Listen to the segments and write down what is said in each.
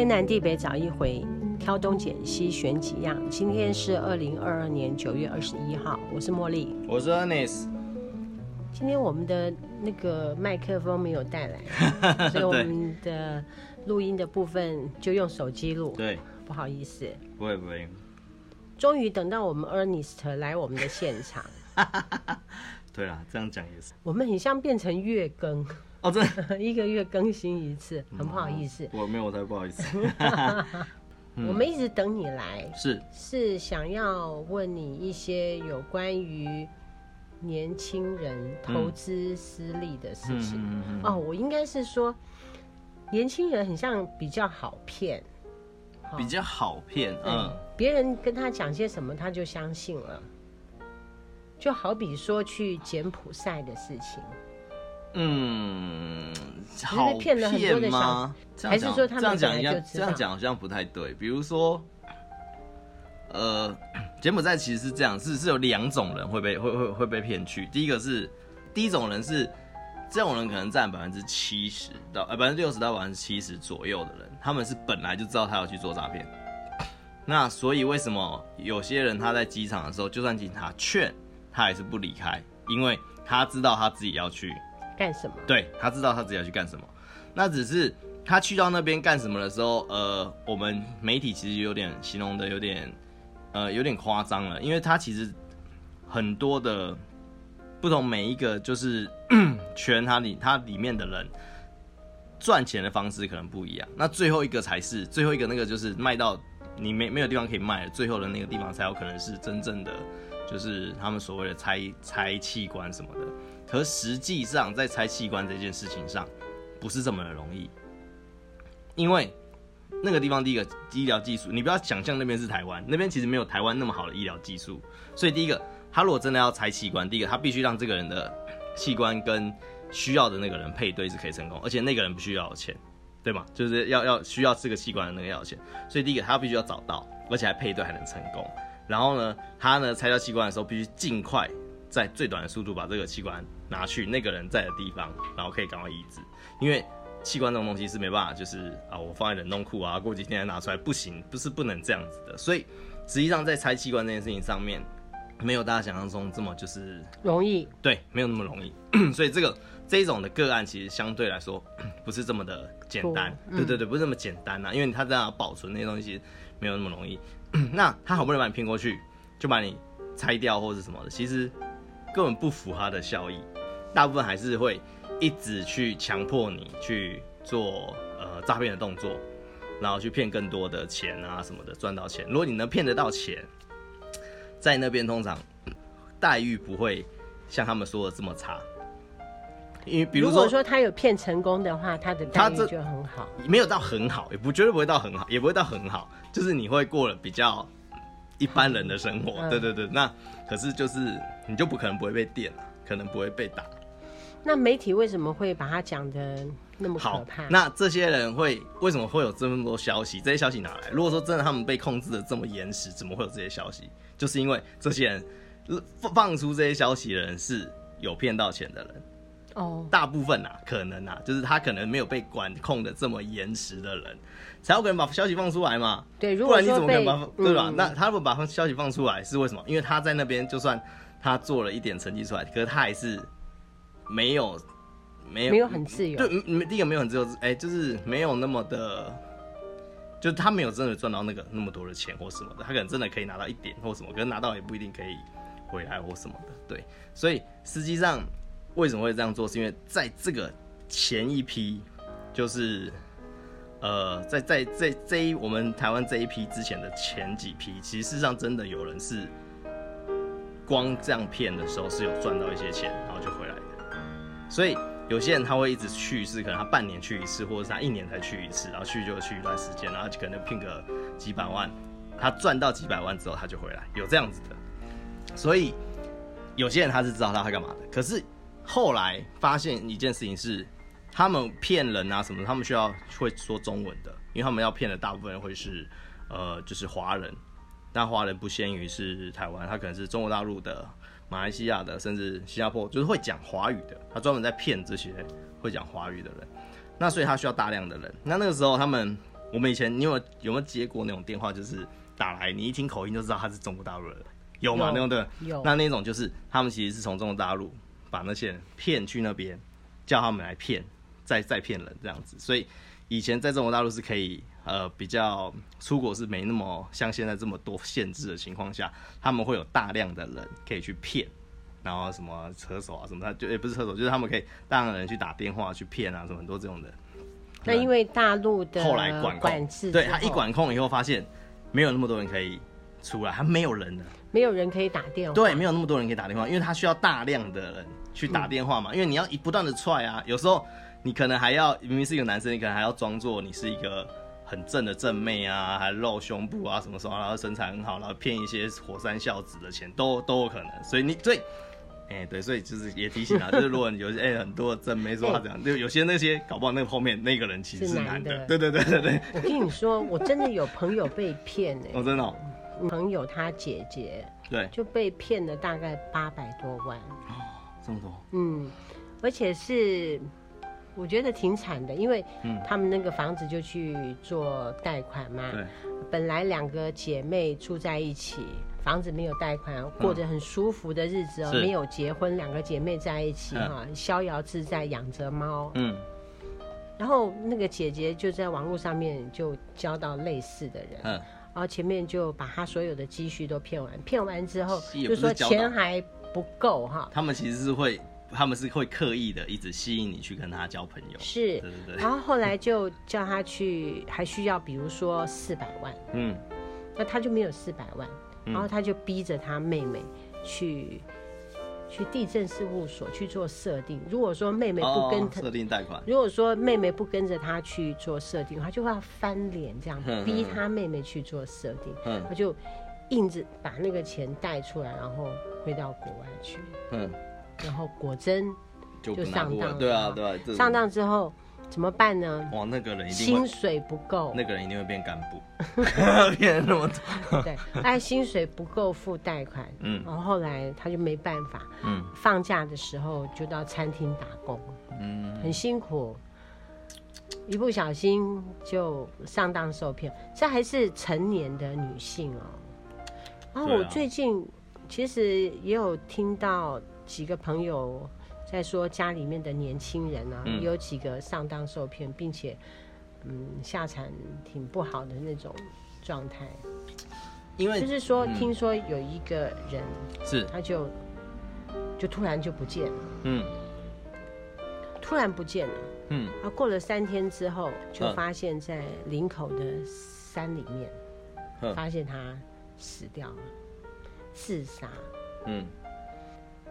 天南地北找一回，挑东拣西选几样。今天是二零二二年九月二十一号，我是茉莉，我是 Ernest。今天我们的那个麦克风没有带来，所以我们的录音的部分就用手机录。对，不好意思。不会不会。终于等到我们 Ernest 来我们的现场。对啊，这样讲也是。我们很像变成月更。哦，真的，一个月更新一次，很不好意思。我没有，我才不好意思。我们一直等你来，是是想要问你一些有关于年轻人投资失利的事情。嗯、哦，我应该是说，年轻人很像比较好骗，比较好骗。嗯，别人跟他讲些什么，他就相信了。就好比说去柬埔寨的事情。嗯，好骗吗？还是说他们这样讲？这样讲好像不太对。比如说，呃，柬埔寨其实是这样，是是有两种人会被会会会被骗去。第一个是，第一种人是这种人可能占百分之七十到呃百分之六十到百分之七十左右的人，他们是本来就知道他要去做诈骗。那所以为什么有些人他在机场的时候，就算警察劝他还是不离开，因为他知道他自己要去。干什么？对，他知道他自己要去干什么，那只是他去到那边干什么的时候，呃，我们媒体其实有点形容的有点，呃，有点夸张了，因为他其实很多的不同，每一个就是 圈他里他里面的人赚钱的方式可能不一样，那最后一个才是最后一个那个就是卖到你没没有地方可以卖，最后的那个地方才有可能是真正的，就是他们所谓的拆拆器官什么的。可实际上，在拆器官这件事情上，不是这么的容易，因为那个地方第一个医疗技术，你不要想象那边是台湾，那边其实没有台湾那么好的医疗技术。所以第一个，他如果真的要拆器官，第一个他必须让这个人的器官跟需要的那个人配对是可以成功，而且那个人必须要有钱，对吗？就是要要需要这个器官的那个要钱。所以第一个，他必须要找到，而且还配对还能成功。然后呢，他呢拆掉器官的时候，必须尽快在最短的速度把这个器官。拿去那个人在的地方，然后可以赶快移植，因为器官这种东西是没办法，就是啊，我放在冷冻库啊，过几天再拿出来不行，不是不能这样子的。所以实际上在拆器官这件事情上面，没有大家想象中这么就是容易，对，没有那么容易。所以这个这一种的个案其实相对来说不是这么的简单，嗯、对对对，不是那么简单啊，因为他这样保存那些东西没有那么容易。那他好不容易把你骗过去，就把你拆掉或者什么的，其实根本不符合他的效益。大部分还是会一直去强迫你去做呃诈骗的动作，然后去骗更多的钱啊什么的，赚到钱。如果你能骗得到钱，在那边通常待遇不会像他们说的这么差。因为比如说，如果说他有骗成功的话，他的待遇就很好，没有到很好，也不绝对不会到很好，也不会到很好，就是你会过了比较一般人的生活。嗯、对对对，那可是就是你就不可能不会被电了，可能不会被打。那媒体为什么会把他讲的那么可怕？那这些人会为什么会有这么多消息？这些消息哪来？如果说真的他们被控制的这么严实，怎么会有这些消息？就是因为这些人放出这些消息的人是有骗到钱的人哦。大部分啊，可能啊，就是他可能没有被管控的这么严实的人，才有可能把消息放出来嘛。对，如果不然你怎么可能把对吧？嗯、那他如果把消息放出来是为什么？因为他在那边，就算他做了一点成绩出来，可是他还是。没有，没有，没有很自由。对，第一个没有很自由，哎、欸，就是没有那么的，就是他没有真的赚到那个那么多的钱或什么的，他可能真的可以拿到一点或什么，可能拿到也不一定可以回来或什么的。对，所以实际上为什么会这样做，是因为在这个前一批，就是呃，在在在这一我们台湾这一批之前的前几批，其实事实上真的有人是光这样骗的时候是有赚到一些钱。所以有些人他会一直去，是可能他半年去一次，或者是他一年才去一次，然后去就去一段时间，然后就可能骗个几百万，他赚到几百万之后他就回来，有这样子的。所以有些人他是知道他会干嘛的，可是后来发现一件事情是，他们骗人啊什么，他们需要会说中文的，因为他们要骗的大部分人会是呃就是华人，但华人不限于是台湾，他可能是中国大陆的。马来西亚的，甚至新加坡，就是会讲华语的，他专门在骗这些会讲华语的人。那所以他需要大量的人。那那个时候他们我们以前你有有没有接过那种电话，就是打来，你一听口音就知道他是中国大陆的人，有吗？有那种对，有。那那种就是他们其实是从中国大陆把那些人骗去那边，叫他们来骗，再再骗人这样子。所以以前在中国大陆是可以呃比较出国是没那么像现在这么多限制的情况下，他们会有大量的人可以去骗。然后什么车手啊什么，他就也不是车手，就是他们可以大量的人去打电话去骗啊，什么很多这种的。那因为大陆的后来管管制，对他一管控以后，发现没有那么多人可以出来，他没有人了，没有人可以打电话。对，没有那么多人可以打电话，因为他需要大量的人去打电话嘛，嗯、因为你要一不断的踹啊，有时候你可能还要明明是一个男生，你可能还要装作你是一个很正的正妹啊，还露胸部啊什么什么，然后身材很好，然后骗一些火山孝子的钱都 都有可能，所以你对。哎、欸，对，所以就是也提醒啊，就是如果你有些哎、欸、很多正妹说话这样，就、欸、有些那些搞不好那个后面那个人其实是男的，对对对对对。我跟你说，我真的有朋友被骗哎、哦、真的、哦，朋友他姐姐对。就被骗了大概八百多万，哦，这么多，嗯，而且是我觉得挺惨的，因为他们那个房子就去做贷款嘛，对，本来两个姐妹住在一起。房子没有贷款，过着很舒服的日子哦，嗯、没有结婚，两个姐妹在一起哈，嗯、逍遥自在养着猫。嗯，然后那个姐姐就在网络上面就交到类似的人，嗯，然后前面就把她所有的积蓄都骗完，骗完之后就说钱还不够哈。他们其实是会，他们是会刻意的一直吸引你去跟他交朋友，是，对对对。然后后来就叫他去，还需要比如说四百万，嗯，那他就没有四百万。然后他就逼着他妹妹去去地震事务所去做设定。如果说妹妹不跟他设定贷款，如果说妹妹不跟着他去做设定，他就会要翻脸，这样逼他妹妹去做设定。嗯，他就硬着把那个钱贷出来，然后回到国外去。嗯，然后果真就上当了。对啊，对啊，上当之后。怎么办呢？哇，那个人一定薪水不够，那个人一定会变干部，骗那么多。对，哎，薪水不够付贷款，嗯，然后后来他就没办法，嗯，放假的时候就到餐厅打工，嗯，很辛苦，一不小心就上当受骗，这还是成年的女性哦。然后我最近其实也有听到几个朋友。在说家里面的年轻人啊，嗯、有几个上当受骗，并且，嗯，下场挺不好的那种状态。因为就是说，嗯、听说有一个人是，他就就突然就不见了，嗯，突然不见了，嗯，啊过了三天之后，就发现在林口的山里面，嗯、发现他死掉了，自杀，嗯。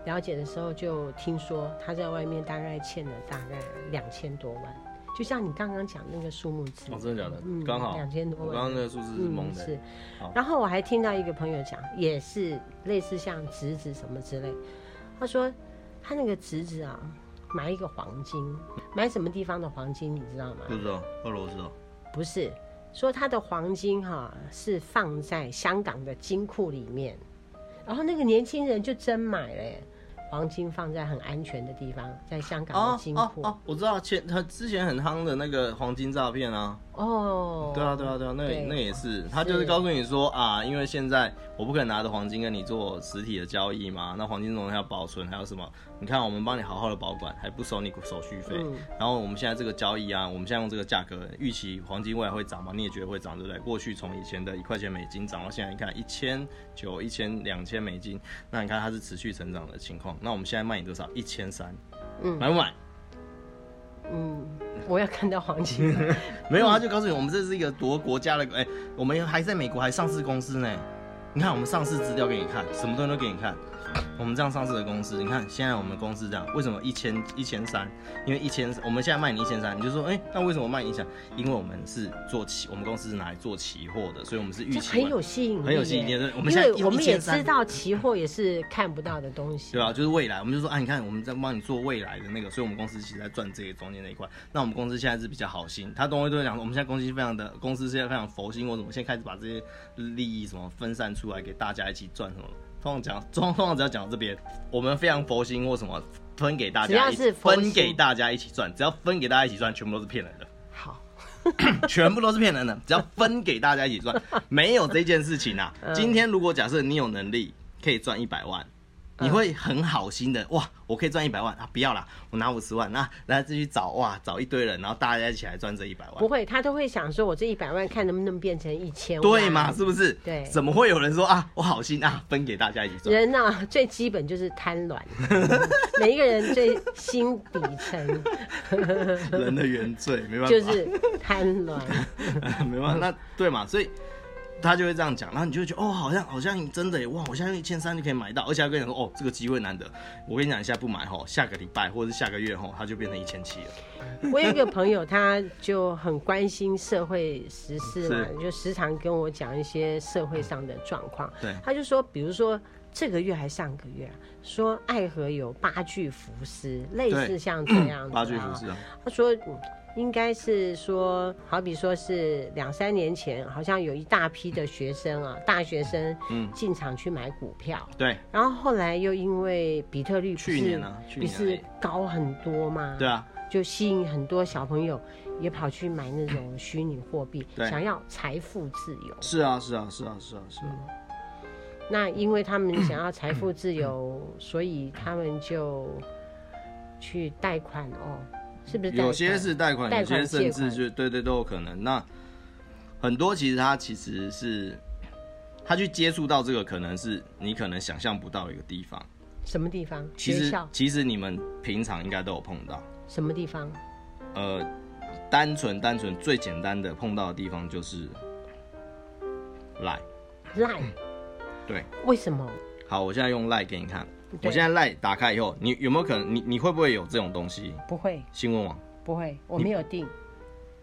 了解的时候就听说他在外面大概欠了大概两千多万，就像你刚刚讲那个数目字。哦，真的假的？嗯，刚好两千多万。刚刚那个数字是蒙的。嗯、是。然后我还听到一个朋友讲，也是类似像侄子什么之类。他说他那个侄子啊，买一个黄金，买什么地方的黄金你知道吗？不知道，俄罗斯。不是，说他的黄金哈、啊、是放在香港的金库里面。然后那个年轻人就真买了耶，黄金放在很安全的地方，在香港的金库。哦哦哦，我知道前他之前很夯的那个黄金诈骗啊。哦，对啊，对啊，对啊，那那也是，他就是告诉你说啊，因为现在我不可能拿着黄金跟你做实体的交易嘛，那黄金这种要保存，还有什么？你看我们帮你好好的保管，还不收你手续费。嗯、然后我们现在这个交易啊，我们现在用这个价格，预期黄金未来会涨嘛？你也觉得会涨，对不对？过去从以前的一块钱美金涨到现在，你看一千九、一千两千美金，那你看它是持续成长的情况。那我们现在卖你多少？一千三，嗯，买不买？嗯，我要看到黄金。没有啊，就告诉你，我们这是一个多国家的，哎、欸，我们还在美国还上市公司呢。你看，我们上市资料给你看，什么东西都给你看。我们这样上市的公司，你看现在我们公司这样，为什么一千一千三？因为一千，我们现在卖你一千三，你就说，哎、欸，那为什么卖你一千？因为我们是做期，我们公司是拿来做期货的，所以我们是预期很有吸引力，很有吸引力。我们现在我们也知道期货也是看不到的东西，对啊，就是未来，我们就说，啊，你看我们在帮你做未来的那个，所以我们公司其实在赚这个中间那一块。那我们公司现在是比较好心，他东西都会讲，我们现在公司非常的公司现在非常佛心，我怎么现在开始把这些利益什么分散出来给大家一起赚什么？通常讲，通常只要讲到这边，我们非常佛心或什么分给大家，只要是分给大家一起赚，只要分给大家一起赚，全部都是骗人的。好，全部都是骗人的，只要分给大家一起赚，没有这件事情啊。今天如果假设你有能力可以赚一百万。你会很好心的哇，我可以赚一百万啊！不要啦，我拿五十万，那来自己找哇，找一堆人，然后大家一起来赚这一百万。不会，他都会想说，我这一百万看能不能变成一千万，对嘛？是不是？对。怎么会有人说啊，我好心啊，分给大家一起赚？人呐、啊，最基本就是贪婪，每一个人最心底层，人的原罪，没办法，就是贪婪，没办法，那对嘛？所以。他就会这样讲，然后你就会觉得哦，好像好像真的耶，哇！我现在用一千三就可以买到，而且他跟你说哦，这个机会难得。我跟你讲，你现在不买吼，下个礼拜或者是下个月吼，他就变成一千七了。我有一个朋友，他就很关心社会时事嘛，就时常跟我讲一些社会上的状况。对，他就说，比如说这个月还上个月，啊说爱河有八具浮尸，类似像这样的。八具浮尸啊。他说。应该是说，好比说是两三年前，好像有一大批的学生啊，大学生，嗯，进场去买股票，对，然后后来又因为比特率不是去年呢，去年不是高很多嘛，对啊，就吸引很多小朋友也跑去买那种 虚拟货币，对，想要财富自由。是啊，是啊，是啊，是啊，是啊。嗯，那因为他们 想要财富自由，所以他们就去贷款哦。是不是有些是贷款，有些甚至就对对都有可能。那很多其实他其实是他去接触到这个，可能是你可能想象不到一个地方。什么地方？其实其实你们平常应该都有碰到。什么地方？呃，单纯单纯最简单的碰到的地方就是赖赖。对。为什么？好，我现在用赖给你看。我现在赖打开以后，你有没有可能？你你会不会有这种东西？不会。新闻网不会，我没有定。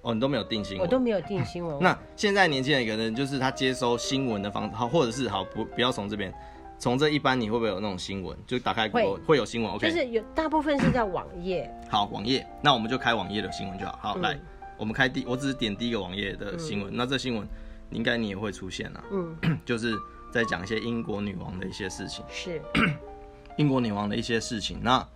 哦，你都没有定新闻？我都没有定新闻、嗯。那现在年轻人可能就是他接收新闻的方式，好，或者是好不不要从这边，从这一般你会不会有那种新闻？就打开会会有新闻，OK？就是有大部分是在网页。好，网页，那我们就开网页的新闻就好。好，嗯、来，我们开第，我只是点第一个网页的新闻、嗯。那这新闻应该你也会出现啊。嗯，就是在讲一些英国女王的一些事情。是。英国女王的一些事情，那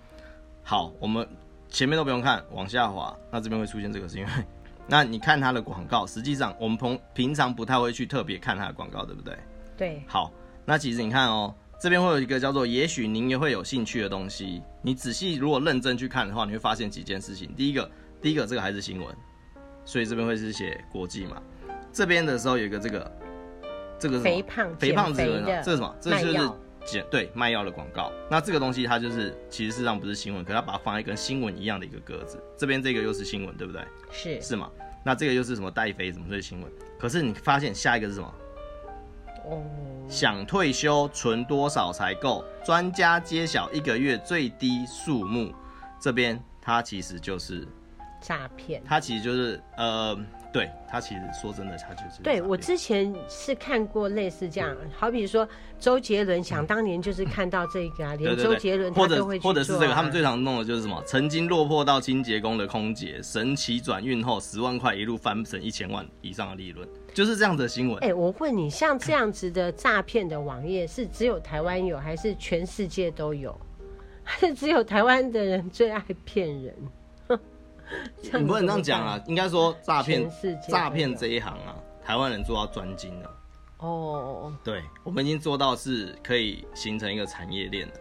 好，我们前面都不用看，往下滑，那这边会出现这个，是因为，那你看它的广告，实际上我们平平常不太会去特别看它的广告，对不对？对。好，那其实你看哦，这边会有一个叫做“也许您也会有兴趣的东西”，你仔细如果认真去看的话，你会发现几件事情。第一个，第一个这个还是新闻，所以这边会是写国际嘛。这边的时候有一个这个，这个是肥胖肥胖子的，这是什么？这就是。对卖药的广告，那这个东西它就是其实事实上不是新闻，可是它把它放在跟新闻一样的一个格子，这边这个又是新闻，对不对？是是吗？那这个又是什么带飞什么这些新闻？可是你发现下一个是什么？哦，想退休存多少才够？专家揭晓一个月最低数目，这边它其实就是诈骗，它其实就是呃。对他其实说真的，他就是对我之前是看过类似这样，好比说周杰伦，想当年就是看到这个啊，连周杰伦或者或者是这个，他们最常弄的就是什么，曾经落魄到清洁工的空姐，神奇转运后十万块一路翻成一千万以上的利润，就是这样的新闻。哎，我问你，像这样子的诈骗的网页是只有台湾有，还是全世界都有？还是只有台湾的人最爱骗人？你不能这样讲啊！应该说诈骗，诈骗这一行啊，台湾人做到专精了。哦，对，我们已经做到是可以形成一个产业链的。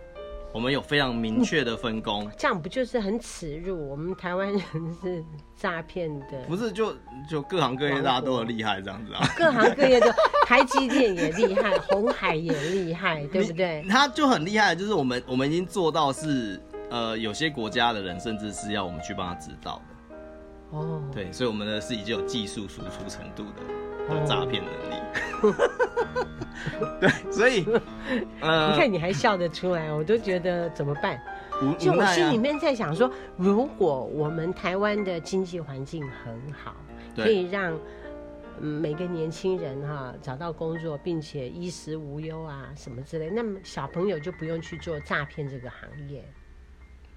我们有非常明确的分工，嗯，这样不就是很耻辱？我们台湾人是诈骗的，不是就就各行各业大家都很厉害这样子啊？各行各业都，台积电也厉害，红海也厉害，对不对？他就很厉害，就是我们我们已经做到是。呃，有些国家的人甚至是要我们去帮他指导的，哦，对，所以我们呢是已经有技术输出程度的的诈骗能力，哦、对，所以，呃，你看你还笑得出来，我都觉得怎么办？就我心里面在想说，如果我们台湾的经济环境很好，可以让每个年轻人哈找到工作，并且衣食无忧啊什么之类，那么小朋友就不用去做诈骗这个行业。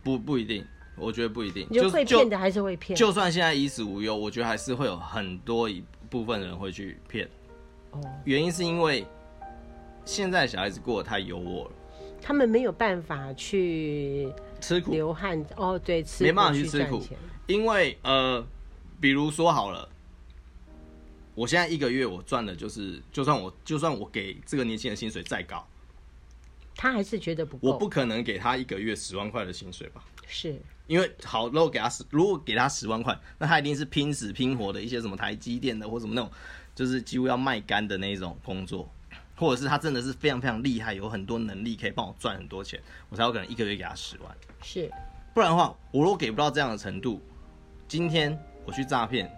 不不一定，我觉得不一定。就会骗的还是会骗。就算现在衣食无忧，我觉得还是会有很多一部分人会去骗。哦。原因是因为现在小孩子过得太优渥了，他们没有办法去吃苦流汗。哦，对，吃没办法去吃苦。因为呃，比如说好了，我现在一个月我赚的就是，就算我就算我给这个年轻人薪水再高，他还是觉得不够。我不可能给他一个月十万块的薪水吧？是，因为好，如果给他十，如果给他十万块，那他一定是拼死拼活的一些什么台积电的或什么那种，就是几乎要卖干的那种工作，或者是他真的是非常非常厉害，有很多能力可以帮我赚很多钱，我才有可能一个月给他十万。是，不然的话，我如果给不到这样的程度，今天我去诈骗。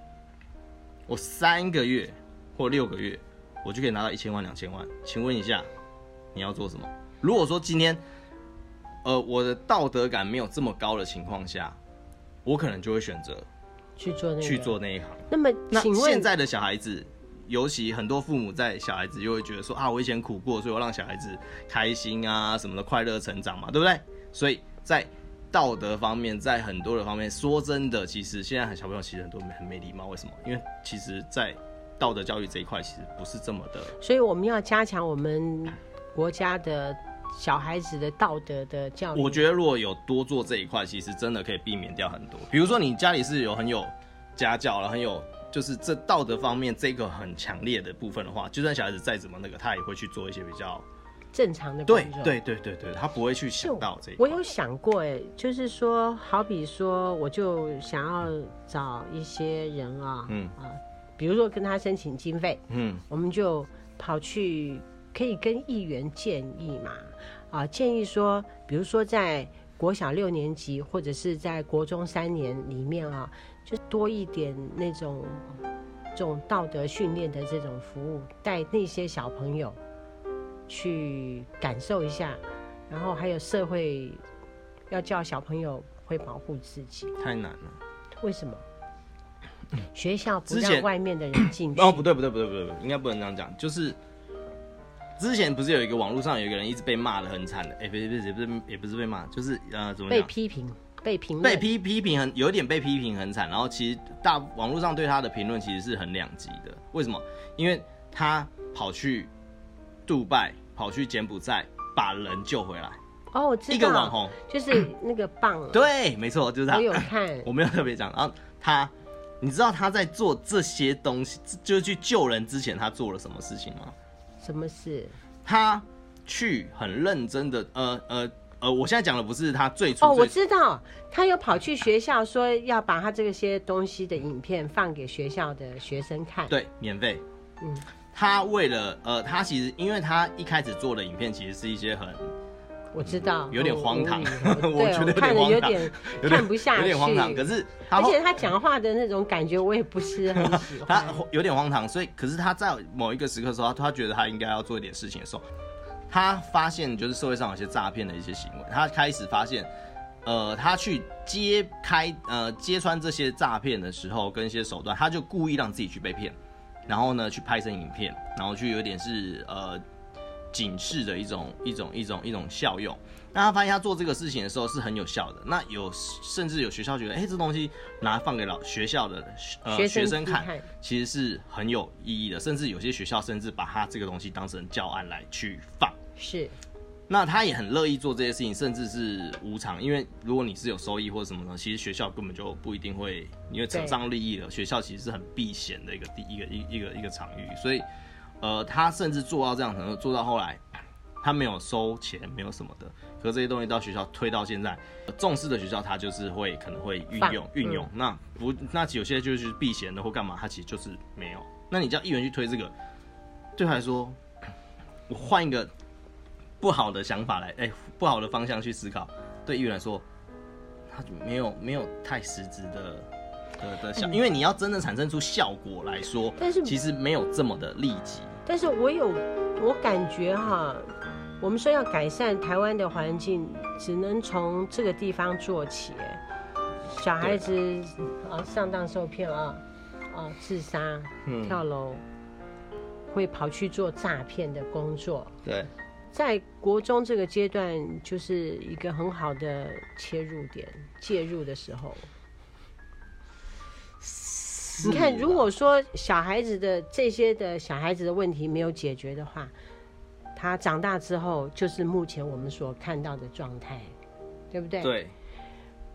我三个月或六个月，我就可以拿到一千万、两千万。请问一下，你要做什么？如果说今天，呃，我的道德感没有这么高的情况下，我可能就会选择去做那去做那一行。那么，那现在的小孩子，尤其很多父母在小孩子就会觉得说啊，我以前苦过，所以我让小孩子开心啊，什么的快乐成长嘛，对不对？所以在道德方面，在很多的方面，说真的，其实现在很小朋友其实很多很没礼貌。为什么？因为其实，在道德教育这一块，其实不是这么的。所以我们要加强我们国家的小孩子的道德的教育。我觉得如果有多做这一块，其实真的可以避免掉很多。比如说，你家里是有很有家教了，很有就是这道德方面这个很强烈的部分的话，就算小孩子再怎么那个，他也会去做一些比较。正常的对对对对对，他不会去想到这个。我有想过，哎，就是说，好比说，我就想要找一些人啊，嗯啊，比如说跟他申请经费，嗯，我们就跑去可以跟议员建议嘛，啊，建议说，比如说在国小六年级或者是在国中三年里面啊，就多一点那种这种道德训练的这种服务，带那些小朋友。去感受一下，然后还有社会要叫小朋友会保护自己，太难了。为什么？学校不让外面的人进去？哦，不对，不对，不对，不对，应该不能这样讲。就是之前不是有一个网络上有一个人一直被骂的很惨的？哎，不是，不是，不是，也不是被骂，就是呃，怎么讲？被批评，被评，被批批评很有点被批评很惨。然后其实大网络上对他的评论其实是很两极的。为什么？因为他跑去。杜拜跑去柬埔寨把人救回来哦，我知道一个网红就是那个棒，对，没错，就是他。我有看，我没有特别讲。然后他，你知道他在做这些东西，就是去救人之前，他做了什么事情吗？什么事？他去很认真的，呃呃呃，我现在讲的不是他最初最。哦，我知道，他有跑去学校说要把他这些东西的影片放给学校的学生看，对，免费，嗯。他为了呃，他其实因为他一开始做的影片其实是一些很，我知道有点荒唐，我 觉得看的有点看不下去，有点荒唐。可是，而且他讲话的那种感觉我也不是很 喜欢。他有点荒唐，所以可是他在某一个时刻的时候，他觉得他应该要做一点事情的时候，他发现就是社会上有些诈骗的一些行为，他开始发现，呃，他去揭开呃揭穿这些诈骗的时候跟一些手段，他就故意让自己去被骗。然后呢，去拍成影片，然后去有点是呃警示的一种一种一种一种效用。那他发现他做这个事情的时候是很有效的。那有甚至有学校觉得，哎，这东西拿放给老学校的呃学生，看，其实是很有意义的。甚至有些学校甚至把他这个东西当成教案来去放。是。那他也很乐意做这些事情，甚至是无偿，因为如果你是有收益或者什么的，其实学校根本就不一定会，因为扯上利益了。学校其实是很避嫌的一个第一个一一个一个场域，所以，呃，他甚至做到这样程度，做到后来，他没有收钱，没有什么的。可这些东西到学校推到现在，重视的学校他就是会可能会运用运用。那不，那有些就是避嫌的或干嘛，他其实就是没有。那你叫议员去推这个，对他来说，我换一个。不好的想法来，哎、欸，不好的方向去思考，对议员来说，他就没有没有太实质的的的效，因为你要真的产生出效果来说，但是其实没有这么的立即。但是我有我感觉哈，我们说要改善台湾的环境，只能从这个地方做起。小孩子啊，上当受骗啊，啊，自杀、嗯、跳楼，会跑去做诈骗的工作，对。在国中这个阶段，就是一个很好的切入点，介入的时候。你看，如果说小孩子的这些的小孩子的问题没有解决的话，他长大之后就是目前我们所看到的状态，对不对？对。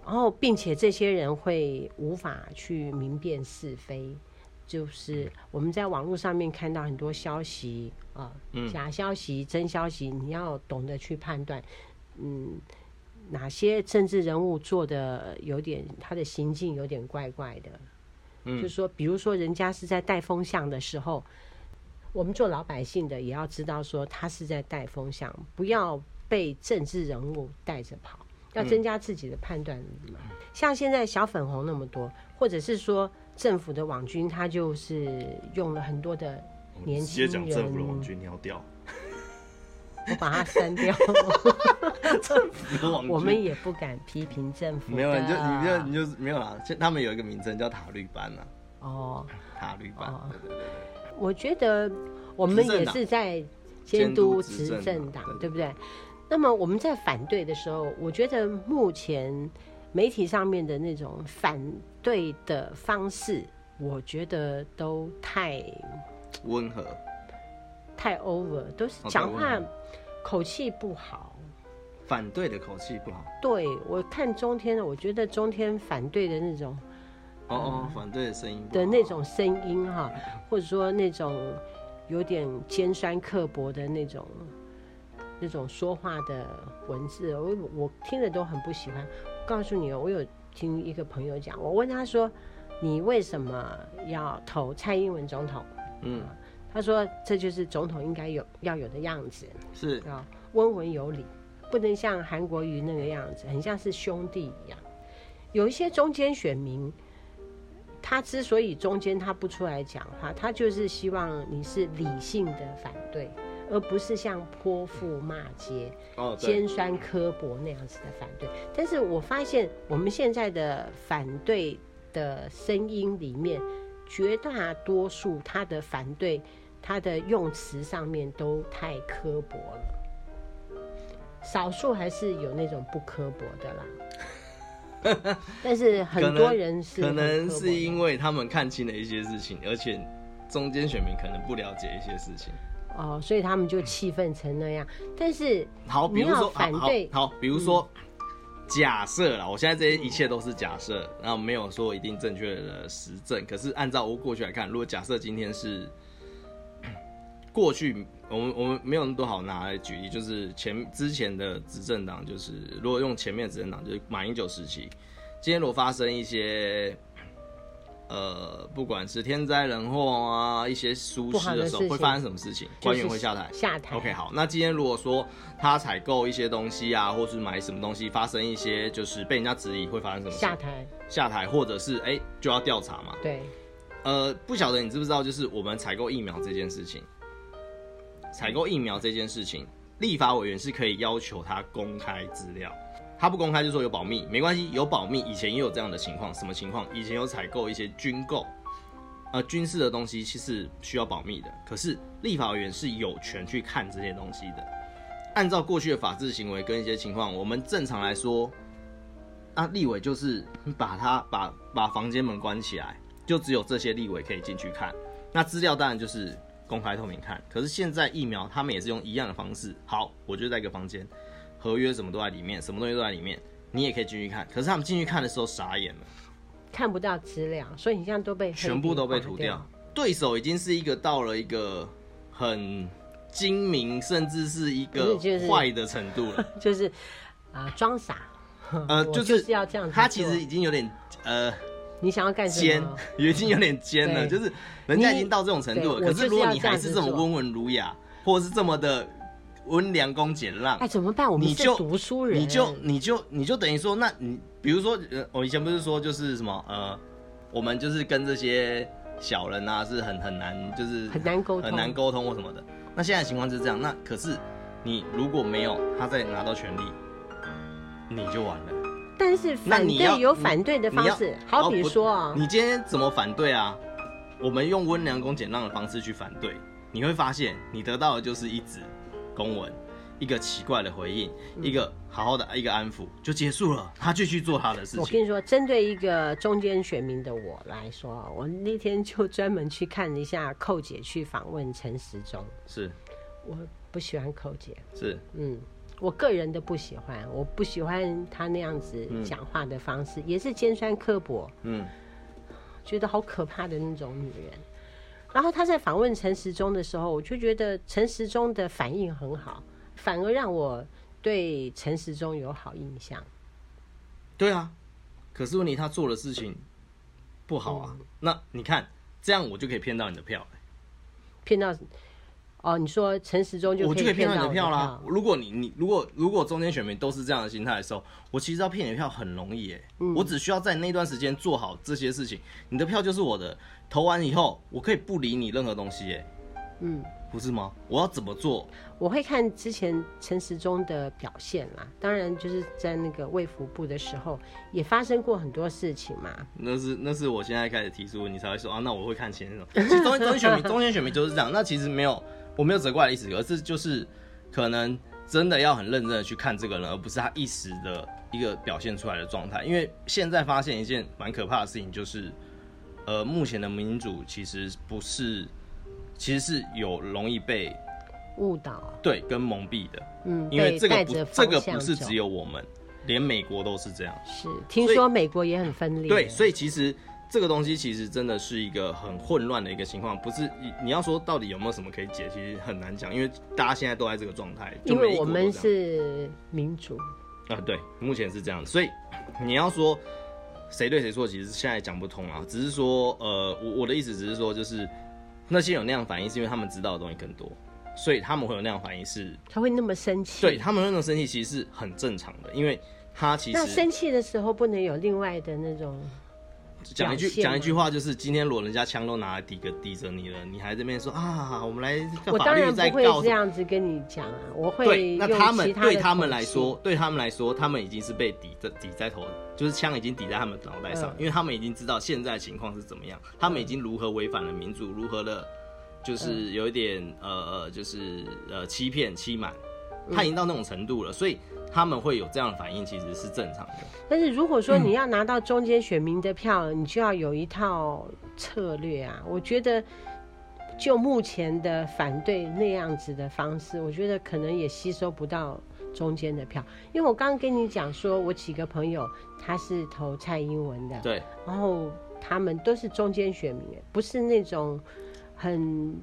然后，并且这些人会无法去明辨是非，就是我们在网络上面看到很多消息啊，呃，假消息、真消息，你要懂得去判断，嗯，哪些政治人物做的有点他的行径有点怪怪的，嗯，就是说，比如说人家是在带风向的时候，我们做老百姓的也要知道说他是在带风向，不要被政治人物带着跑，要增加自己的判断力嘛。像现在小粉红那么多，或者是说。政府的网军，他就是用了很多的年轻人。直接讲政府的网军，你要掉，我把它删掉。政府的网军，我们也不敢批评政府。没有，你就你就你就没有啦。他们有一个名称叫塔绿班啊。哦，塔绿班。哦、对对对。我觉得我们也是在监督执政党，对不对？那么我们在反对的时候，我觉得目前。媒体上面的那种反对的方式，我觉得都太温和，太 over，都是讲话口气不好。反对的口气不好。对，我看中天的，我觉得中天反对的那种，哦哦，反对的声音的那种声音哈，或者说那种有点尖酸刻薄的那种那种说话的文字，我我听着都很不喜欢。告诉你哦，我有听一个朋友讲，我问他说：“你为什么要投蔡英文总统？”嗯，他说：“这就是总统应该有要有的样子，是啊，温文有礼，不能像韩国瑜那个样子，很像是兄弟一样。有一些中间选民，他之所以中间他不出来讲话，他就是希望你是理性的反对。”而不是像泼妇骂街、尖酸刻薄那样子的反对。但是我发现我们现在的反对的声音里面，绝大多数他的反对，他的用词上面都太刻薄了。少数还是有那种不刻薄的啦。但是很多人是可能是因为他们看清了一些事情，而且中间选民可能不了解一些事情。哦，所以他们就气愤成那样。但是好，比如说反对，好，比如说、嗯、假设啦，我现在这些一切都是假设，然后没有说一定正确的实证。可是按照我过去来看，如果假设今天是过去，我们我们没有那么多好拿来举例，就是前之前的执政党，就是如果用前面的执政党，就是马英九时期，今天如果发生一些。呃，不管是天灾人祸啊，一些疏失的时候，会发生什么事情？官员会下台。下台。OK，好。那今天如果说他采购一些东西啊，或是买什么东西，发生一些就是被人家质疑，会发生什么事？下台。下台，或者是哎、欸、就要调查嘛。对。呃，不晓得你知不知道，就是我们采购疫苗这件事情，采购疫苗这件事情，立法委员是可以要求他公开资料。他不公开就说有保密，没关系，有保密。以前也有这样的情况，什么情况？以前有采购一些军购，呃，军事的东西其实需要保密的。可是立法委员是有权去看这些东西的。按照过去的法治行为跟一些情况，我们正常来说，啊，立委就是把他把把房间门关起来，就只有这些立委可以进去看。那资料当然就是公开透明看。可是现在疫苗他们也是用一样的方式。好，我就在一个房间。合约什么都在里面，什么东西都在里面，你也可以进去看。可是他们进去看的时候傻眼了，看不到资料，所以你现在都被全部都被涂掉。对手已经是一个到了一个很精明，甚至是一个坏的程度了。就是啊，呃、装傻，呃，就是，就是要这样子。他其实已经有点呃，你想要干什么？尖，已经有点尖了。就是人家已经到这种程度了，可是如果你还是这么温文儒雅，或者是这么的。温良恭俭让，哎，怎么办？我们就读书人，你就你就你就等于说，那你比如说，呃，我以前不是说就是什么，呃，我们就是跟这些小人啊，是很很难，就是很难沟通，很难沟通或什么的。那现在情况就是这样。那可是你如果没有他再拿到权力，你就完了。但是反对有反对的方式，好比说啊，你今天怎么反对啊？我们用温良恭俭让的方式去反对，你会发现你得到的就是一纸。公文，一个奇怪的回应，嗯、一个好好的一个安抚就结束了，他继续做他的事情。我跟你说，针对一个中间选民的我来说，我那天就专门去看了一下寇姐去访问陈时中。是，我不喜欢寇姐。是，嗯，我个人的不喜欢，我不喜欢他那样子讲话的方式，嗯、也是尖酸刻薄。嗯。觉得好可怕的那种女人。然后他在访问陈时中的时候，我就觉得陈时中的反应很好，反而让我对陈时中有好印象。对啊，可是问题他做的事情不好啊。嗯、那你看这样，我就可以骗到你的票，骗到。哦，你说陈时中就我就可以骗到你的票啦？如果你你如果如果中间选民都是这样的心态的时候，我其实要骗你的票很容易哎，嗯、我只需要在那段时间做好这些事情，你的票就是我的。投完以后，我可以不理你任何东西哎，嗯，不是吗？我要怎么做？我会看之前陈时中的表现啦，当然就是在那个卫福部的时候，也发生过很多事情嘛。那是那是我现在开始提出，你才会说啊，那我会看前那种。其实中间中间选民中间选民就是这样，那其实没有。我没有责怪的意思，而是就是可能真的要很认真的去看这个人，而不是他一时的一个表现出来的状态。因为现在发现一件蛮可怕的事情，就是呃，目前的民主其实不是，其实是有容易被误导，对，跟蒙蔽的。嗯，因为这个不这个不是只有我们，连美国都是这样。是，听说美国也很分裂。对，所以其实。这个东西其实真的是一个很混乱的一个情况，不是你你要说到底有没有什么可以解，其实很难讲，因为大家现在都在这个状态。因为我们是民主啊，对，目前是这样，所以你要说谁对谁错，其实现在讲不通啊。只是说，呃，我我的意思只是说，就是那些有那样反应，是因为他们知道的东西更多，所以他们会有那样反应，是他会那么生气。对，他们那种生气，其实是很正常的，因为他其实那生气的时候不能有另外的那种。讲一句讲一句话，就是今天裸人家枪都拿来抵个抵着你了，你还这边说啊，我们来。我当然不会这样子跟你讲啊，我会对。那他们对他们来说，对他们来说，他们已经是被抵在抵在头，就是枪已经抵在他们脑袋上，嗯、因为他们已经知道现在情况是怎么样，他们已经如何违反了民主，如何的，就是有一点、嗯、呃呃，就是呃欺骗欺瞒，他已经到那种程度了，所以。他们会有这样的反应，其实是正常的。但是如果说你要拿到中间选民的票，嗯、你就要有一套策略啊。我觉得，就目前的反对那样子的方式，我觉得可能也吸收不到中间的票。因为我刚刚跟你讲说，我几个朋友他是投蔡英文的，对，然后他们都是中间选民，不是那种很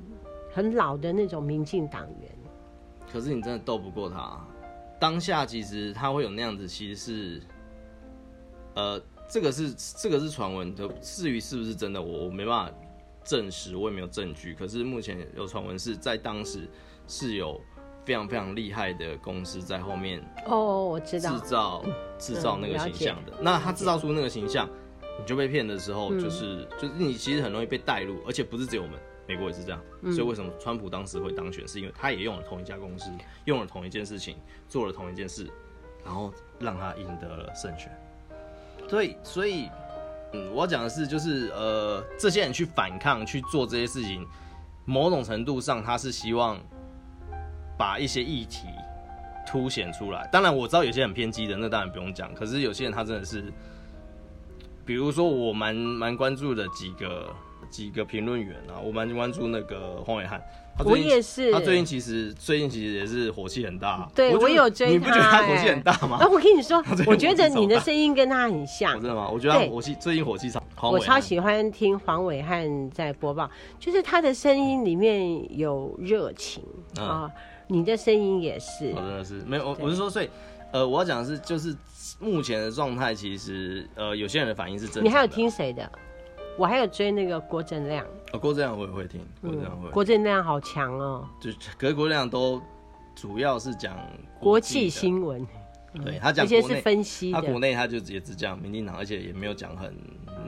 很老的那种民进党员。可是你真的斗不过他。当下其实他会有那样子，其实是，呃，这个是这个是传闻，就至于是不是真的，我我没办法证实，我也没有证据。可是目前有传闻是在当时是有非常非常厉害的公司在后面哦，我知道制造制造那个形象的。那他制造出那个形象，你就被骗的时候，就是就是你其实很容易被带入，而且不是只有我们。美国也是这样，嗯、所以为什么川普当时会当选，是因为他也用了同一家公司，用了同一件事情，做了同一件事，然后让他赢得了胜选。所以，所以，嗯，我要讲的是，就是呃，这些人去反抗去做这些事情，某种程度上他是希望把一些议题凸显出来。当然，我知道有些很偏激的，那当然不用讲。可是有些人他真的是，比如说我蛮蛮关注的几个。几个评论员啊，我蛮关注那个黄伟汉，我也是。他最近其实最近其实也是火气很大。对，我，我有追他。你不觉得他火气很大吗？啊我跟你说，我觉得你的声音跟他很像。真的吗？我觉得他火气最近火气超。我超喜欢听黄伟汉在播报，就是他的声音里面有热情啊。你的声音也是。我真的是没有，我我是说，所以呃，我要讲的是，就是目前的状态，其实呃，有些人的反应是真的。你还有听谁的？我还有追那个郭正亮，哦，郭正亮我也会听，郭正亮会，郭正亮好强哦，就可是郭正亮都主要是讲国际新闻，对他讲，而且是分析，他国内他就直接只讲民进党，而且也没有讲很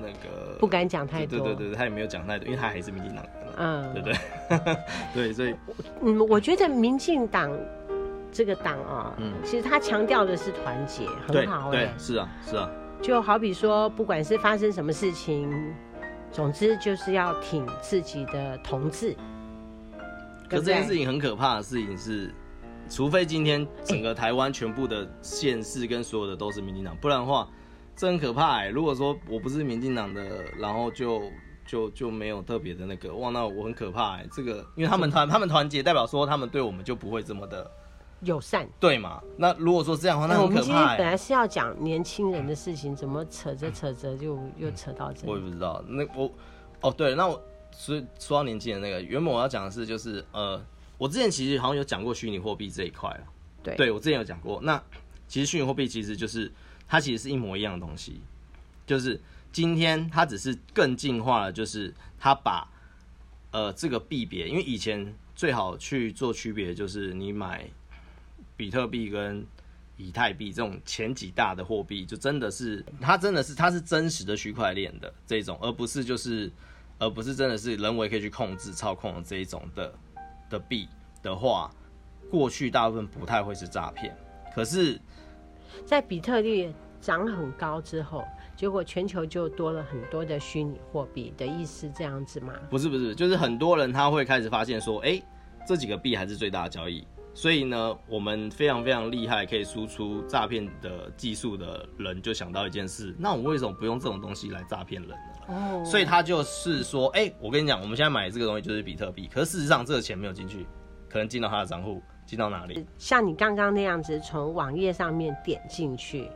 那个，不敢讲太多，对对对，他也没有讲太多，因为他还是民进党，嗯，对不对？对，所以，嗯，我觉得民进党这个党啊，嗯，其实他强调的是团结，很好，对，是啊，是啊，就好比说，不管是发生什么事情。总之就是要挺自己的同志。可这件事情很可怕的事情是，除非今天整个台湾全部的县市跟所有的都是民进党，不然的话，这很可怕哎。如果说我不是民进党的，然后就就就没有特别的那个，哇，那我很可怕哎。这个，因为他们团他们团结，代表说他们对我们就不会这么的友善，对嘛？那如果说这样的话，那。我们今天本来是要讲年轻人的事情，怎么扯着扯着就 又扯到这里？我也不知道。那我哦，对，那我所以说到年轻人那个，原本我要讲的是，就是呃，我之前其实好像有讲过虚拟货币这一块了。对，对我之前有讲过。那其实虚拟货币其实就是它其实是一模一样的东西，就是今天它只是更进化了，就是它把呃这个币别，因为以前最好去做区别，就是你买。比特币跟以太币这种前几大的货币，就真的是它真的是它是真实的区块链的这种，而不是就是而不是真的是人为可以去控制操控的这一种的的币的话，过去大部分不太会是诈骗。可是，在比特币涨很高之后，结果全球就多了很多的虚拟货币的意思这样子吗？不是不是，就是很多人他会开始发现说，哎、欸，这几个币还是最大的交易。所以呢，我们非常非常厉害，可以输出诈骗的技术的人就想到一件事，那我为什么不用这种东西来诈骗人呢？哦，oh. 所以他就是说，哎、欸，我跟你讲，我们现在买的这个东西就是比特币，可是事实上这个钱没有进去，可能进到他的账户，进到哪里？像你刚刚那样子，从网页上面点进去。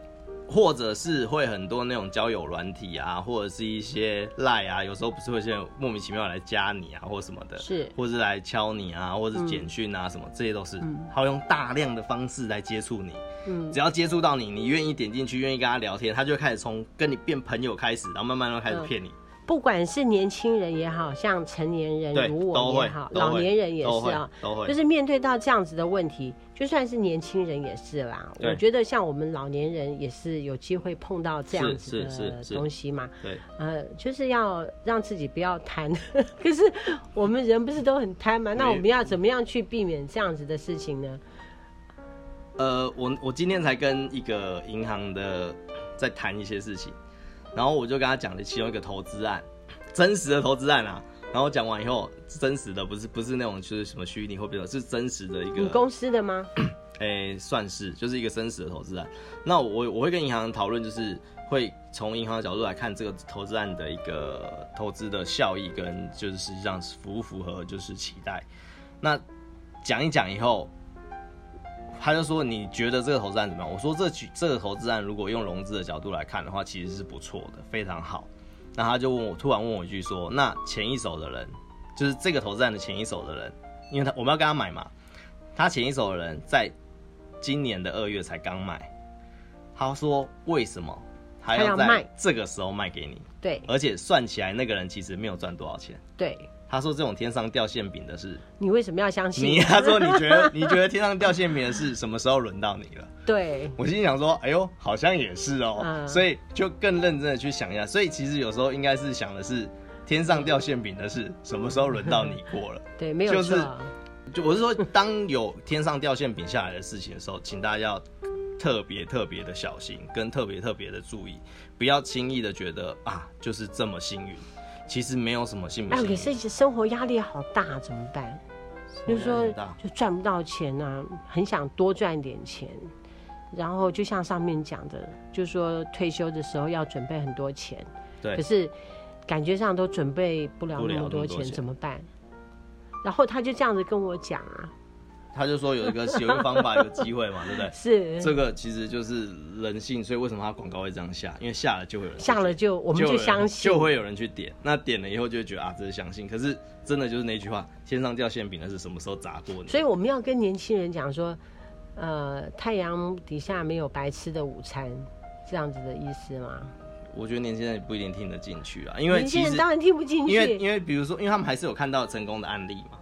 或者是会很多那种交友软体啊，或者是一些赖啊，有时候不是会现在莫名其妙来加你啊，或什么的，是，或者是来敲你啊，或者是简讯啊，什么，嗯、这些都是，他会用大量的方式来接触你，嗯，只要接触到你，你愿意点进去，愿意跟他聊天，他就会开始从跟你变朋友开始，然后慢慢的开始骗你。嗯不管是年轻人也好，像成年人如我也好，老年人也是啊，就是面对到这样子的问题，就算是年轻人也是啦。我觉得像我们老年人也是有机会碰到这样子的东西嘛。对，呃，就是要让自己不要贪。可是我们人不是都很贪吗？那我们要怎么样去避免这样子的事情呢？呃，我我今天才跟一个银行的在谈一些事情。然后我就跟他讲了其中一个投资案，真实的投资案啊。然后讲完以后，真实的不是不是那种就是什么虚拟货币，是真实的一个。你公司的吗？哎，算是，就是一个真实的投资案。那我我会跟银行讨论，就是会从银行的角度来看这个投资案的一个投资的效益跟就是实际上符不符合就是期待。那讲一讲以后。他就说：“你觉得这个投资案怎么样？”我说：“这举这个投资案，如果用融资的角度来看的话，其实是不错的，非常好。”那他就问我，突然问我一句说：“那前一手的人，就是这个投资案的前一手的人，因为他我们要跟他买嘛，他前一手的人在今年的二月才刚买。他说为什么他要在这个时候卖给你？对，而且算起来那个人其实没有赚多少钱。对。”他说：“这种天上掉馅饼的事，你为什么要相信？”你他说：“你觉得 你觉得天上掉馅饼的事什么时候轮到你了？”对，我心想说：“哎呦，好像也是哦。嗯”所以就更认真的去想一下。所以其实有时候应该是想的是天上掉馅饼的事什么时候轮到你过了？对，没有错。就是就我是说，当有天上掉馅饼下来的事情的时候，请大家要特别特别的小心，跟特别特别的注意，不要轻易的觉得啊，就是这么幸运。其实没有什么幸不幸运，哎，可是生活压力好大，怎么办？就是说，就赚不到钱啊，很想多赚点钱。然后就像上面讲的，就是说退休的时候要准备很多钱，对。可是感觉上都准备不了那么多钱，怎么办？然后他就这样子跟我讲啊。他就说有一个有一个方法，有机会嘛，对不对？是这个其实就是人性，所以为什么他广告会这样下？因为下了就会有人下了就我们就相信，就会有人去点。那点了以后就会觉得啊，这是相信。可是真的就是那句话，天上掉馅饼的是什么时候砸过你？所以我们要跟年轻人讲说，呃，太阳底下没有白吃的午餐，这样子的意思吗？我觉得年轻人也不一定听得进去啊，因为年轻人当然听不进去，因为因为比如说，因为他们还是有看到成功的案例嘛。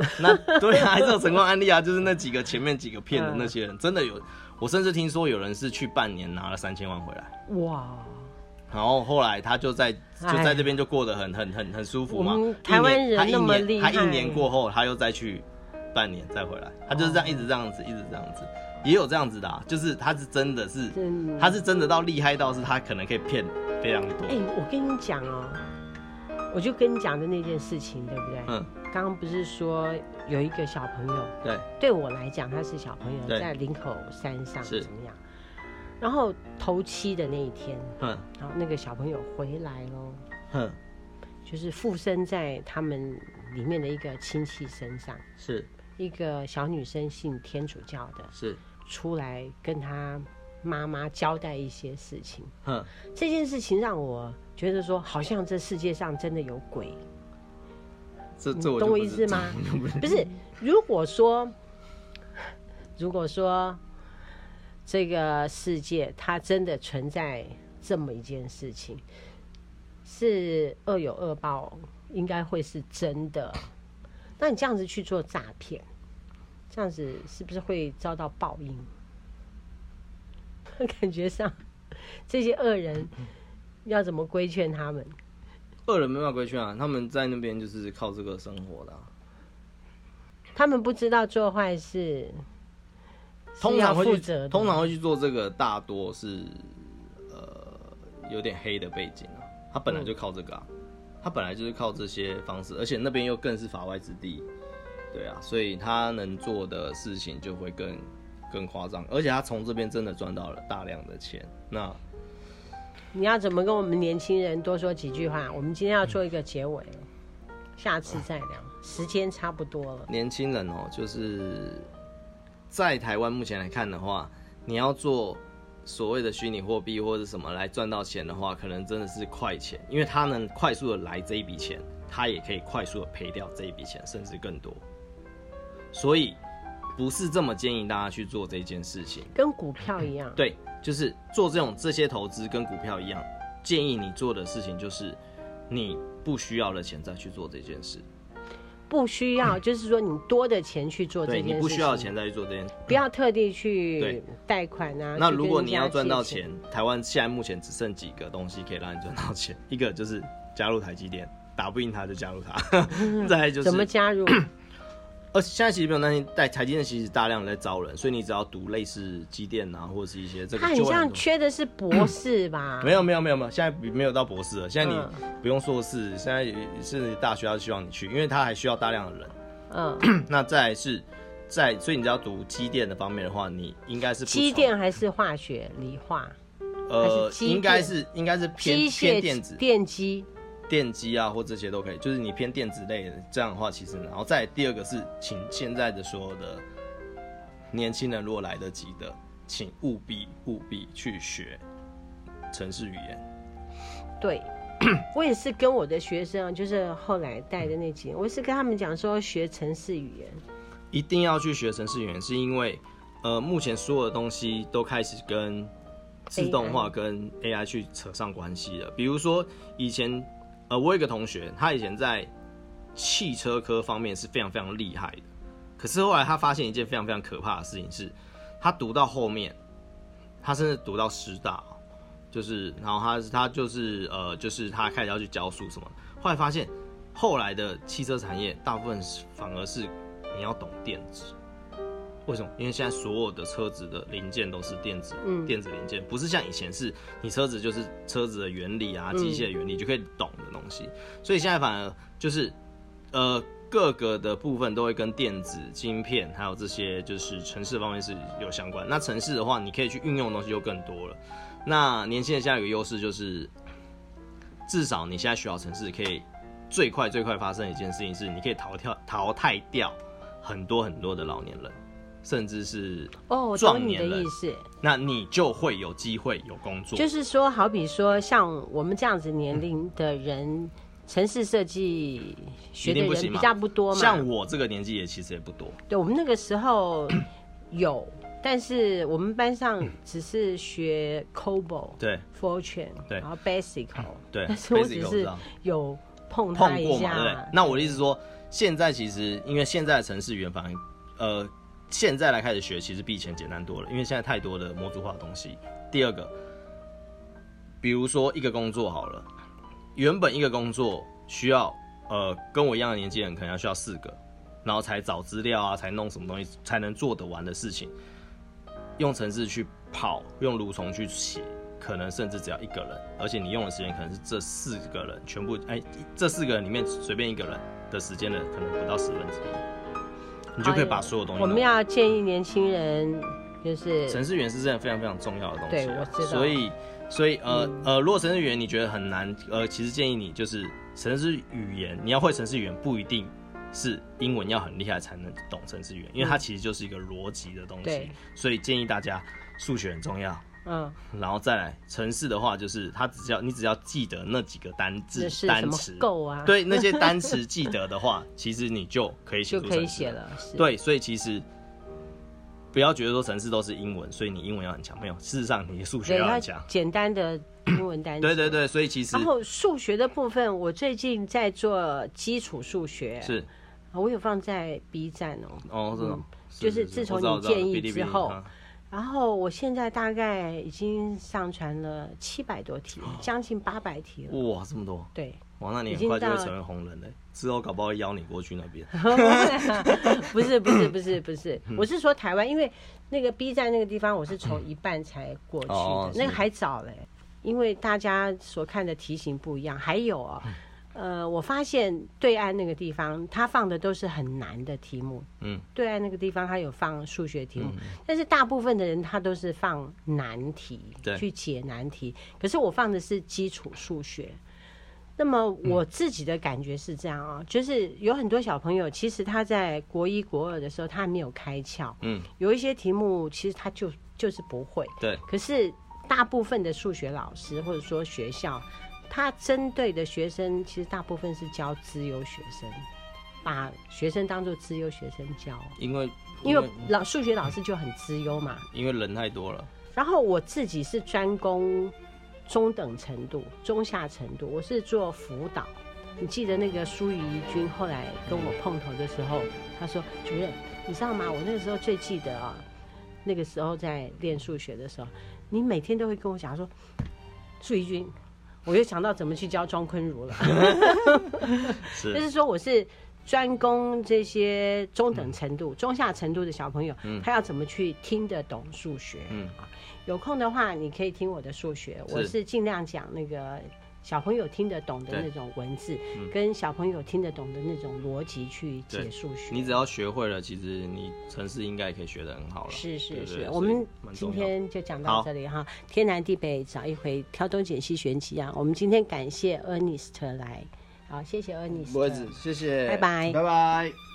那对啊，还是有成功案例啊，就是那几个前面几个骗的那些人，真的有。我甚至听说有人是去半年拿了三千万回来，哇！然后后来他就在就在这边就过得很很很很舒服嘛。台湾人那么厉害，他一年过后他又再去半年再回来，他就是这样一直这样子一直这样子，也有这样子的啊，就是他是真的是，他是真的到厉害到是他可能可以骗非常多。哎，我跟你讲哦，我就跟你讲的那件事情，对不对？嗯。刚刚不是说有一个小朋友，对，对我来讲他是小朋友，在林口山上怎么样？然后头七的那一天，嗯，然后那个小朋友回来喽，嗯，就是附身在他们里面的一个亲戚身上，是，一个小女生信天主教的，是。出来跟她妈妈交代一些事情。哼，这件事情让我觉得说，好像这世界上真的有鬼。这这我懂我意思吗？不是，如果说，如果说这个世界它真的存在这么一件事情，是恶有恶报，应该会是真的。那你这样子去做诈骗，这样子是不是会遭到报应？感觉上这些恶人要怎么规劝他们？恶人没办法规劝啊，他们在那边就是靠这个生活的、啊。他们不知道做坏事，通常会去，通常会去做这个，大多是呃有点黑的背景啊。他本来就靠这个啊，嗯、他本来就是靠这些方式，而且那边又更是法外之地，对啊，所以他能做的事情就会更更夸张，而且他从这边真的赚到了大量的钱。那你要怎么跟我们年轻人多说几句话？我们今天要做一个结尾，下次再聊，时间差不多了。年轻人哦，就是在台湾目前来看的话，你要做所谓的虚拟货币或者什么来赚到钱的话，可能真的是快钱，因为他能快速的来这一笔钱，他也可以快速的赔掉这一笔钱，甚至更多。所以不是这么建议大家去做这件事情，跟股票一样。对。就是做这种这些投资跟股票一样，建议你做的事情就是，你不需要的钱再去做这件事，不需要，就是说你多的钱去做这件事，对，你不需要的钱再去做这件事，不要特地去贷款啊。那如果你要赚到钱，台湾现在目前只剩几个东西可以让你赚到钱，一个就是加入台积电，打不赢他就加入他，再来就是怎么加入？而现在其实不用担心，在台积电其实大量在招人，所以你只要读类似机电啊，或者是一些这个，它很像缺的是博士吧？没有没有没有没有，现在没有到博士了。现在你不用硕士，现在是大学，要希望你去，因为他还需要大量的人。嗯，那再来是在，所以你只要读机电的方面的话，你应该是机电还是化学、理化？呃，应该是应该是偏偏电子、电机。电机啊，或这些都可以，就是你偏电子类的这样的话，其实，然后再第二个是，请现在的所有的年轻人，如果来得及的，请务必务必去学城市语言。对，我也是跟我的学生，就是后来带的那几年，我也是跟他们讲说，学城市语言一定要去学城市语言，是因为呃，目前所有的东西都开始跟自动化跟 AI 去扯上关系了，比如说以前。呃，我有一个同学，他以前在汽车科方面是非常非常厉害的，可是后来他发现一件非常非常可怕的事情是，他读到后面，他甚至读到师大，就是，然后他他就是呃，就是他开始要去教书什么，后来发现后来的汽车产业大部分是反而是你要懂电子。为什么？因为现在所有的车子的零件都是电子，嗯，电子零件不是像以前是你车子就是车子的原理啊，机械的原理就可以懂的东西。所以现在反而就是，呃，各个的部分都会跟电子晶片还有这些就是城市方面是有相关。那城市的话，你可以去运用的东西就更多了。那年轻人现在有个优势就是，至少你现在学好城市，可以最快最快发生的一件事情是，你可以淘汰淘汰掉很多很多的老年人。甚至是哦，我懂你的意思，那你就会有机会有工作。就是说，好比说像我们这样子年龄的人，城市设计学的人比较不多嘛。像我这个年纪也其实也不多。对，我们那个时候有，但是我们班上只是学 COBOL，对，Fortran，对，然后 Basic，对，但是我只是有碰它一下。碰过嘛，对。那我的意思说，现在其实因为现在的城市语言反而呃。现在来开始学，其实比以前简单多了，因为现在太多的模组化的东西。第二个，比如说一个工作好了，原本一个工作需要呃跟我一样的年纪人可能要需要四个，然后才找资料啊，才弄什么东西才能做得完的事情，用程式去跑，用蠕虫去写，可能甚至只要一个人，而且你用的时间可能是这四个人全部哎，这四个人里面随便一个人的时间的可能不到十分之一。你就可以把所有东西。我们要建议年轻人，就是城市语言是真的非常非常重要的东西。对，我知道。所以，所以呃、嗯、呃，如果城市语言你觉得很难，呃，其实建议你就是城市语言，你要会城市语言不一定是英文要很厉害才能懂程式语言，因为它其实就是一个逻辑的东西。对，所以建议大家数学很重要。嗯，然后再来城市的话，就是它只要你只要记得那几个单字单词够啊。对，那些单词记得的话，其实你就可以 写，就可以写了。对，所以其实不要觉得说城市都是英文，所以你英文要很强。没有，事实上你的数学要很强。简单的英文单词。对对对，所以其实然后数学的部分，我最近在做基础数学，是，我有放在 B 站哦。哦，这种就是自从你建议之后。然后我现在大概已经上传了七百多题，将近八百题了。哇，这么多！对，哇，那你很快就会成为红人嘞。之后搞不好会邀你过去那边。不是不是不是不是，我是说台湾，因为那个 B 站那个地方，我是从一半才过去的，嗯、那个还早嘞。因为大家所看的题型不一样，还有啊。呃，我发现对岸那个地方，他放的都是很难的题目。嗯，对岸那个地方他有放数学题目，嗯、但是大部分的人他都是放难题，对，去解难题。可是我放的是基础数学。那么我自己的感觉是这样啊、就是有很多小朋友，其实他在国一、国二的时候，他还没有开窍。嗯，有一些题目其实他就就是不会。对，可是大部分的数学老师或者说学校。他针对的学生其实大部分是教资优学生，把学生当做资优学生教。因为因为老数学老师就很资优嘛。因为人太多了。然后我自己是专攻中等程度、中下程度，我是做辅导。你记得那个苏怡君后来跟我碰头的时候，他说：“主任，你知道吗？我那个时候最记得啊，那个时候在练数学的时候，你每天都会跟我讲说，苏怡君。”我就想到怎么去教庄坤如了，是，就是说我是专攻这些中等程度、嗯、中下程度的小朋友，嗯、他要怎么去听得懂数学？嗯，有空的话你可以听我的数学，是。我是尽量讲那个。小朋友听得懂的那种文字，嗯、跟小朋友听得懂的那种逻辑去解数学，你只要学会了，其实你程式应该可以学得很好了。是是是，我们今天就讲到这里哈。天南地北找一回，挑东拣西选几样。我们今天感谢 Ernest 来，好，谢谢 Ernest，谢谢，拜拜，拜拜。